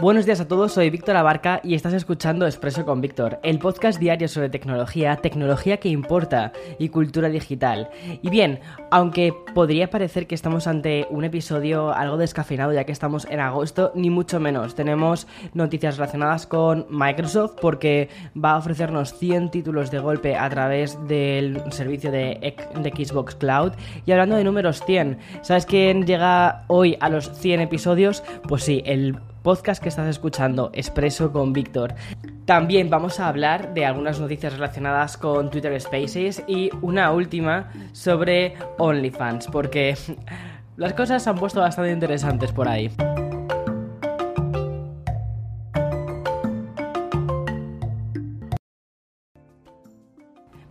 Buenos días a todos, soy Víctor Abarca y estás escuchando Expreso con Víctor, el podcast diario sobre tecnología, tecnología que importa y cultura digital. Y bien, aunque podría parecer que estamos ante un episodio algo descafeinado ya que estamos en agosto, ni mucho menos. Tenemos noticias relacionadas con Microsoft porque va a ofrecernos 100 títulos de golpe a través del servicio de, Xbox Cloud. Y hablando de números 100, ¿sabes quién llega hoy a los 100 episodios? Pues sí, el podcast que estás escuchando, Expreso con Víctor. También vamos a hablar de algunas noticias relacionadas con Twitter Spaces y una última sobre OnlyFans, porque las cosas se han puesto bastante interesantes por ahí.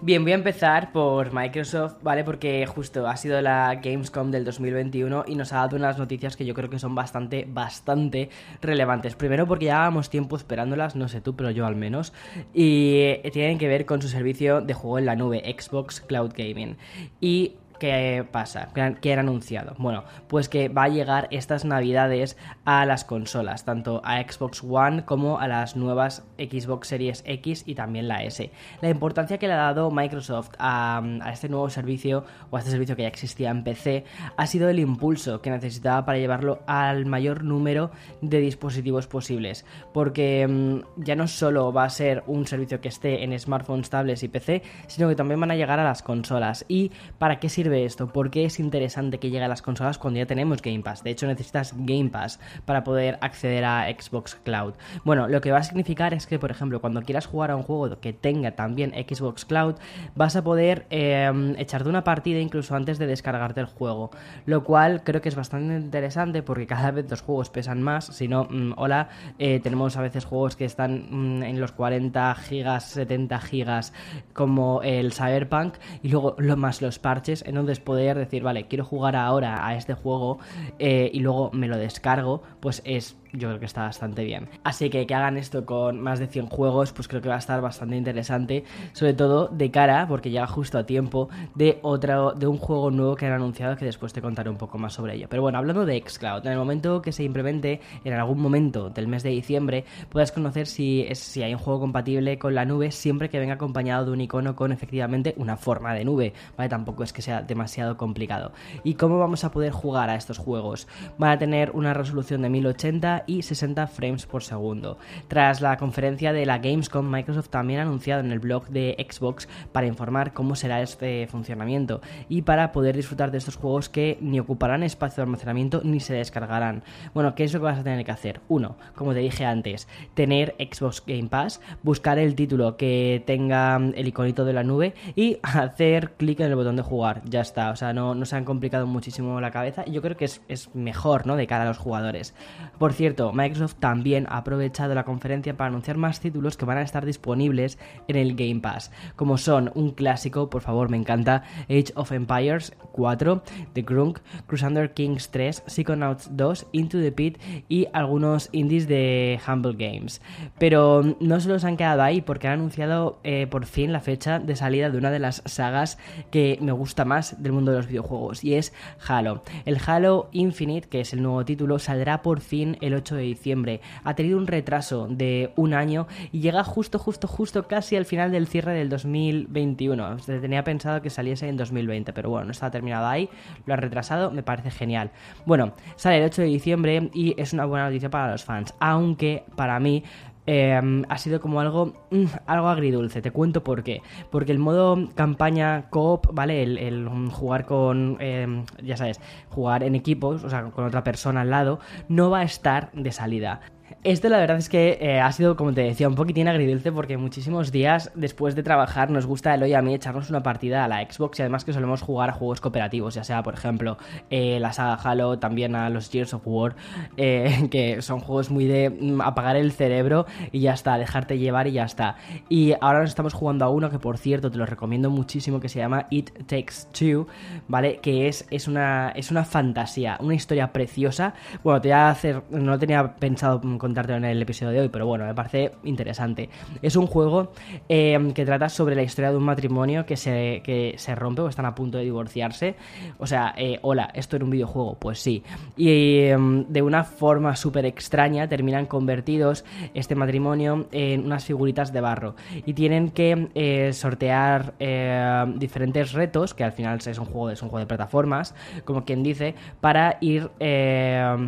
Bien, voy a empezar por Microsoft, ¿vale? Porque justo ha sido la Gamescom del 2021 y nos ha dado unas noticias que yo creo que son bastante, bastante relevantes. Primero porque llevábamos tiempo esperándolas, no sé tú, pero yo al menos. Y tienen que ver con su servicio de juego en la nube, Xbox Cloud Gaming. Y ¿Qué pasa? ¿Qué han anunciado? Bueno, pues que va a llegar estas navidades a las consolas, tanto a Xbox One como a las nuevas Xbox Series X y también la S. La importancia que le ha dado Microsoft a, este nuevo servicio o a este servicio que ya existía en PC ha sido el impulso que necesitaba para llevarlo al mayor número de dispositivos posibles. Porque mm, ya no solo va a ser un servicio que esté en smartphones, tablets y PC, sino que también van a llegar a las consolas. ¿Y para qué sirve? Esto? ¿Por qué es interesante que llegue a las consolas cuando ya tenemos Game Pass? De hecho, necesitas Game Pass para poder acceder a Xbox Cloud. Bueno, lo que va a significar es que, por ejemplo, cuando quieras jugar a un juego que tenga también Xbox Cloud, vas a poder eh, echarte una partida incluso antes de descargarte el juego. Lo cual creo que es bastante interesante porque cada vez los juegos pesan más. Si no, mm, hola, eh, tenemos a veces juegos que están mm, en los 40 gigas, 70 gigas, como el Cyberpunk, y luego lo más los parches. En entonces poder decir, vale, quiero jugar ahora a este juego eh, y luego me lo descargo, pues es yo creo que está bastante bien. Así que que hagan esto con más de 100 juegos, pues creo que va a estar bastante interesante, sobre todo de cara, porque llega justo a tiempo, de otro, de un juego nuevo que han anunciado que después te contaré un poco más sobre ello. Pero bueno, hablando de Xcloud, en el momento que se implemente, en algún momento del mes de diciembre, puedas conocer si, es, si hay un juego compatible con la nube, siempre que venga acompañado de un icono con efectivamente una forma de nube, ¿vale? Tampoco es que sea demasiado complicado. ¿Y cómo vamos a poder jugar a estos juegos? Van a tener una resolución de 1080 y 60 frames por segundo. Tras la conferencia de la Gamescom, Microsoft también ha anunciado en el blog de Xbox para informar cómo será este funcionamiento y para poder disfrutar de estos juegos que ni ocuparán espacio de almacenamiento ni se descargarán. Bueno, ¿qué es lo que vas a tener que hacer? Uno, como te dije antes, tener Xbox Game Pass, buscar el título que tenga el iconito de la nube y hacer clic en el botón de jugar. Ya está, o sea, no, no se han complicado muchísimo la cabeza y yo creo que es, es mejor, ¿no? De cara a los jugadores. Por cierto, Microsoft también ha aprovechado la conferencia para anunciar más títulos que van a estar disponibles en el Game Pass, como son un clásico, por favor, me encanta, Age of Empires 4, The Grunk, Crusader Kings 3, Psychonauts 2, Into the Pit y algunos indies de Humble Games. Pero no se han quedado ahí porque han anunciado eh, por fin la fecha de salida de una de las sagas que me gusta más del mundo de los videojuegos y es Halo. El Halo Infinite, que es el nuevo título, saldrá por fin el 8 de diciembre. Ha tenido un retraso de un año y llega justo, justo, justo casi al final del cierre del 2021. Se tenía pensado que saliese en 2020, pero bueno, no está terminado ahí, lo han retrasado, me parece genial. Bueno, sale el 8 de diciembre y es una buena noticia para los fans, aunque para mí Em, ha sido como algo, mm, algo agridulce. Te cuento por qué. Porque el modo campaña coop, ¿vale? El, jugar con, em, ya sabes, jugar en equipos, o sea, con otra persona al lado, no va a estar de salida. Esto la verdad es que eh, ha sido, como te decía, un poquitín agridulce porque muchísimos días después de trabajar nos gusta el hoy a mí echarnos una partida a la Xbox y además que solemos jugar a juegos cooperativos, ya sea por ejemplo eh, la saga Halo, también a los Gears of War, eh, que son juegos muy de mm, apagar el cerebro y ya está, dejarte llevar y ya está. Y ahora nos estamos jugando a uno que por cierto te lo recomiendo muchísimo que se llama It Takes Two, ¿vale? Que es, es, una, es una fantasía, una historia preciosa. Bueno, te voy a hacer, no tenía pensado contarte en el episodio de hoy, pero bueno, me parece interesante. Es un juego em, que trata sobre la historia de un matrimonio que se, que se rompe o están a punto de divorciarse. O sea, eh, hola, ¿esto era un videojuego? Pues sí. Y em, de una forma súper extraña terminan convertidos este matrimonio en unas figuritas de barro. Y tienen que eh, sortear eh, diferentes retos, que al final es un juego, es un juego de plataformas, como quien dice, para ir,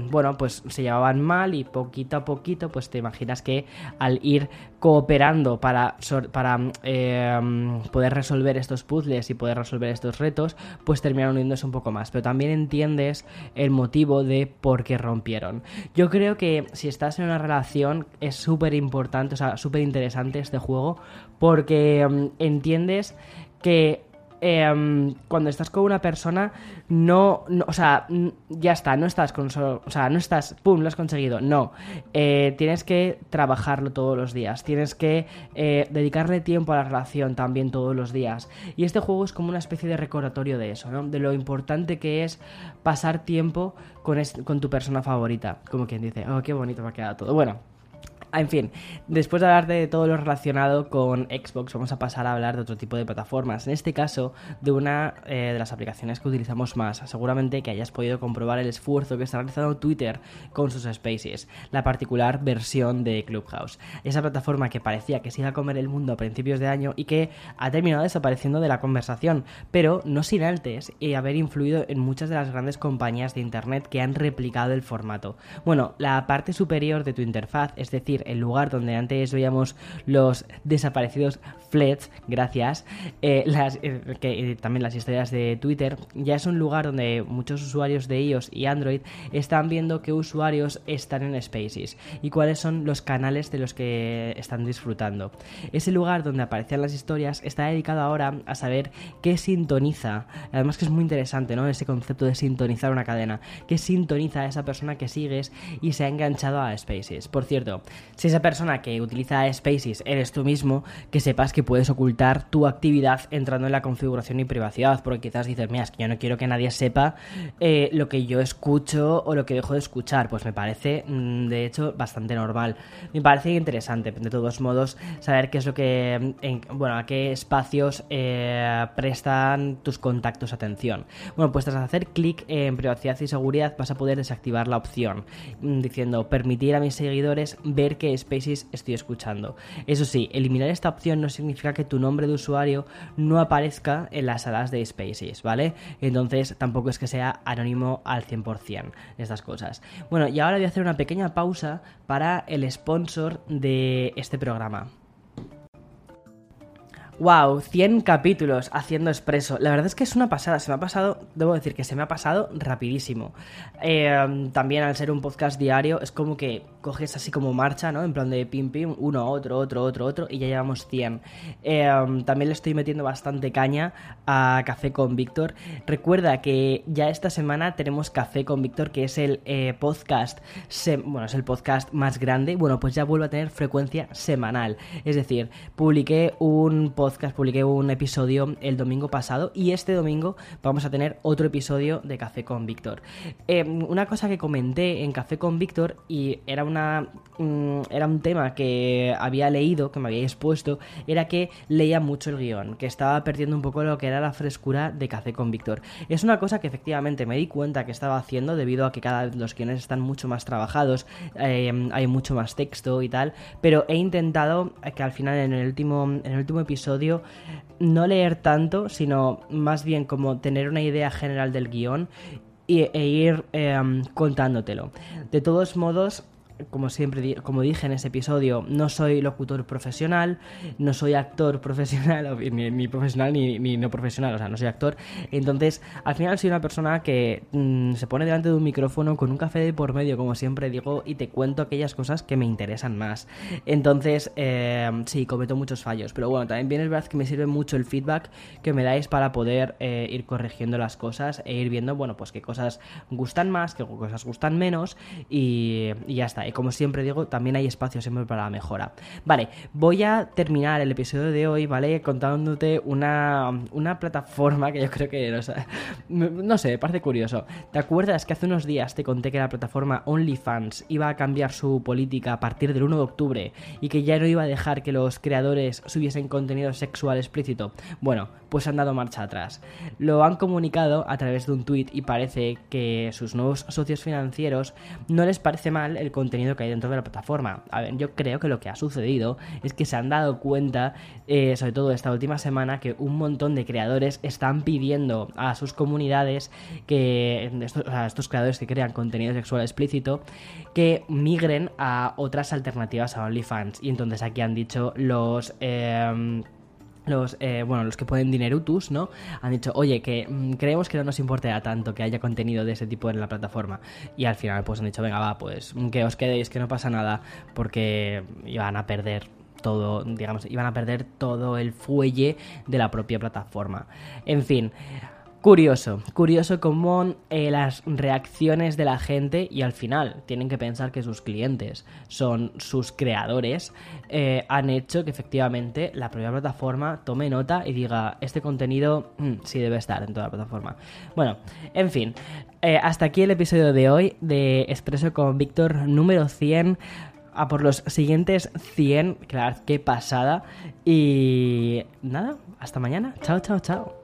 bueno, pues se llevaban mal y poquito poquito, pues te imaginas que al ir cooperando para, para em, poder resolver estos puzzles y poder resolver estos retos, pues terminan uniéndose un poco más. Pero también entiendes el motivo de por qué rompieron. Yo creo que si estás en una relación es súper importante, o sea, súper interesante este juego, porque em, entiendes que Em, cuando estás con una persona, no, o sea, ya está, no estás con solo, o sea, no estás, pum, lo has conseguido, no, eh, tienes que trabajarlo todos los días, tienes que eh, dedicarle tiempo a la relación también todos los días. Y este juego es como una especie de recordatorio de eso, ¿no? De lo importante que es pasar tiempo con, con tu persona favorita, como quien dice, oh, qué bonito me ha quedado todo. Bueno, en fin, después de hablar de todo lo relacionado con Xbox, vamos a pasar a hablar de otro tipo de plataformas. En este caso, de una eh, de las aplicaciones que utilizamos más. Seguramente que hayas podido comprobar el esfuerzo que está realizando Twitter con sus Spaces, la particular versión de Clubhouse. Esa plataforma que parecía que se iba a comer el mundo a principios de año y que ha terminado desapareciendo de la conversación, pero no sin antes y haber influido en muchas de las grandes compañías de Internet que han replicado el formato. Bueno, la parte superior de tu interfaz, es decir, el lugar donde antes veíamos los desaparecidos flets, gracias, eh, las, eh, que, eh, también las historias de Twitter, ya es un lugar donde muchos usuarios de iOS y Android están viendo qué usuarios están en Spaces y cuáles son los canales de los que están disfrutando. Ese lugar donde aparecen las historias está dedicado ahora a saber qué sintoniza, además que es muy interesante, ¿no? Ese concepto de sintonizar una cadena, qué sintoniza a esa persona que sigues y se ha enganchado a Spaces. Por cierto, si esa persona que utiliza Spaces eres tú mismo, que sepas que puedes ocultar tu actividad entrando en la configuración y privacidad, porque quizás dices, mira, es que yo no quiero que nadie sepa eh, lo que yo escucho o lo que dejo de escuchar. Pues me parece, mm, de hecho, bastante normal. Me parece interesante, de todos modos, saber qué es lo que, bueno, a qué espacios eh, prestan tus contactos atención. Bueno, pues tras hacer clic en privacidad y seguridad vas a poder desactivar la opción, mm, diciendo permitir a mis seguidores ver qué Spaces estoy escuchando. Eso sí, eliminar esta opción no significa que tu nombre de usuario no aparezca en las salas de Spaces, ¿vale? Entonces tampoco es que sea anónimo al 100% estas cosas. Bueno, y ahora voy a hacer una pequeña pausa para el sponsor de este programa. Wow, 100 capítulos haciendo expreso. La verdad es que es una pasada, se me ha pasado, debo decir que se me ha pasado rapidísimo. Eh, también al ser un podcast diario es como que coges así como marcha, ¿no? En plan de pim pim, uno, otro, otro, otro, otro, y ya llevamos 100. Eh, también le estoy metiendo bastante caña a Café con Víctor. Recuerda que ya esta semana tenemos Café con Víctor, que es el eh, podcast, bueno, es el podcast más grande. Bueno, pues ya vuelvo a tener frecuencia semanal. Es decir, publiqué un podcast podcast publiqué un episodio el domingo pasado y este domingo vamos a tener otro episodio de Café con Víctor. Eh, una cosa que comenté en Café con Víctor y era una mm, era un tema que había leído, que me había expuesto, era que leía mucho el guion, que estaba perdiendo un poco lo que era la frescura de Café con Víctor. Es una cosa que efectivamente me di cuenta que estaba haciendo debido a que cada vez los guiones están mucho más trabajados, eh, hay mucho más texto y tal, pero he intentado que al final en el último, en el último episodio no leer tanto, sino más bien como tener una idea general del guion e ir em, contándotelo. De todos modos, como siempre, como dije en ese episodio, no soy locutor profesional, no soy actor profesional, ni, profesional ni, no profesional, o sea, no soy actor. Entonces, al final soy una persona que mm, se pone delante de un micrófono con un café de por medio, como siempre digo, y te cuento aquellas cosas que me interesan más. Entonces, eh, sí, cometo muchos fallos, pero bueno, también bien es verdad que me sirve mucho el feedback que me dais para poder eh, ir corrigiendo las cosas e ir viendo, bueno, pues qué cosas gustan más, qué cosas gustan menos y, ya está. Como siempre digo, también hay espacio siempre para la mejora. Vale, voy a terminar el episodio de hoy, ¿vale? Contándote una, una plataforma que yo creo que, no sé, no parece curioso. ¿Te acuerdas que hace unos días te conté que la plataforma OnlyFans iba a cambiar su política a partir del 1 de octubre y que ya no iba a dejar que los creadores subiesen contenido sexual explícito? Bueno, pues han dado marcha atrás. Lo han comunicado a través de un tweet y parece que sus nuevos socios financieros no les parece mal el contenido que hay dentro de la plataforma. A ver, yo creo que lo que ha sucedido es que se han dado cuenta, eh, sobre todo esta última semana, que un montón de creadores están pidiendo a sus comunidades que estos, a estos creadores que crean contenido sexual explícito que migren a otras alternativas a OnlyFans. Y entonces aquí han dicho los... Eh, los, eh, bueno, los que pueden dinerutus, ¿no? Han dicho, oye, que mm, creemos que no nos importa tanto que haya contenido de ese tipo en la plataforma. Y al final, pues han dicho, venga, va, pues que os quedéis, que no pasa nada, porque iban a perder todo, digamos, iban a perder todo el fuelle de la propia plataforma. En fin, Curioso, curioso cómo eh, las reacciones de la gente y al final tienen que pensar que sus clientes son sus creadores, eh, han hecho que efectivamente la propia plataforma tome nota y diga, este contenido mm, sí debe estar en toda la plataforma. Bueno, en fin, eh, hasta aquí el episodio de hoy de Expreso con Víctor número 100 a por los siguientes 100, claro, qué pasada. Y nada, hasta mañana. Chao, chao, chao.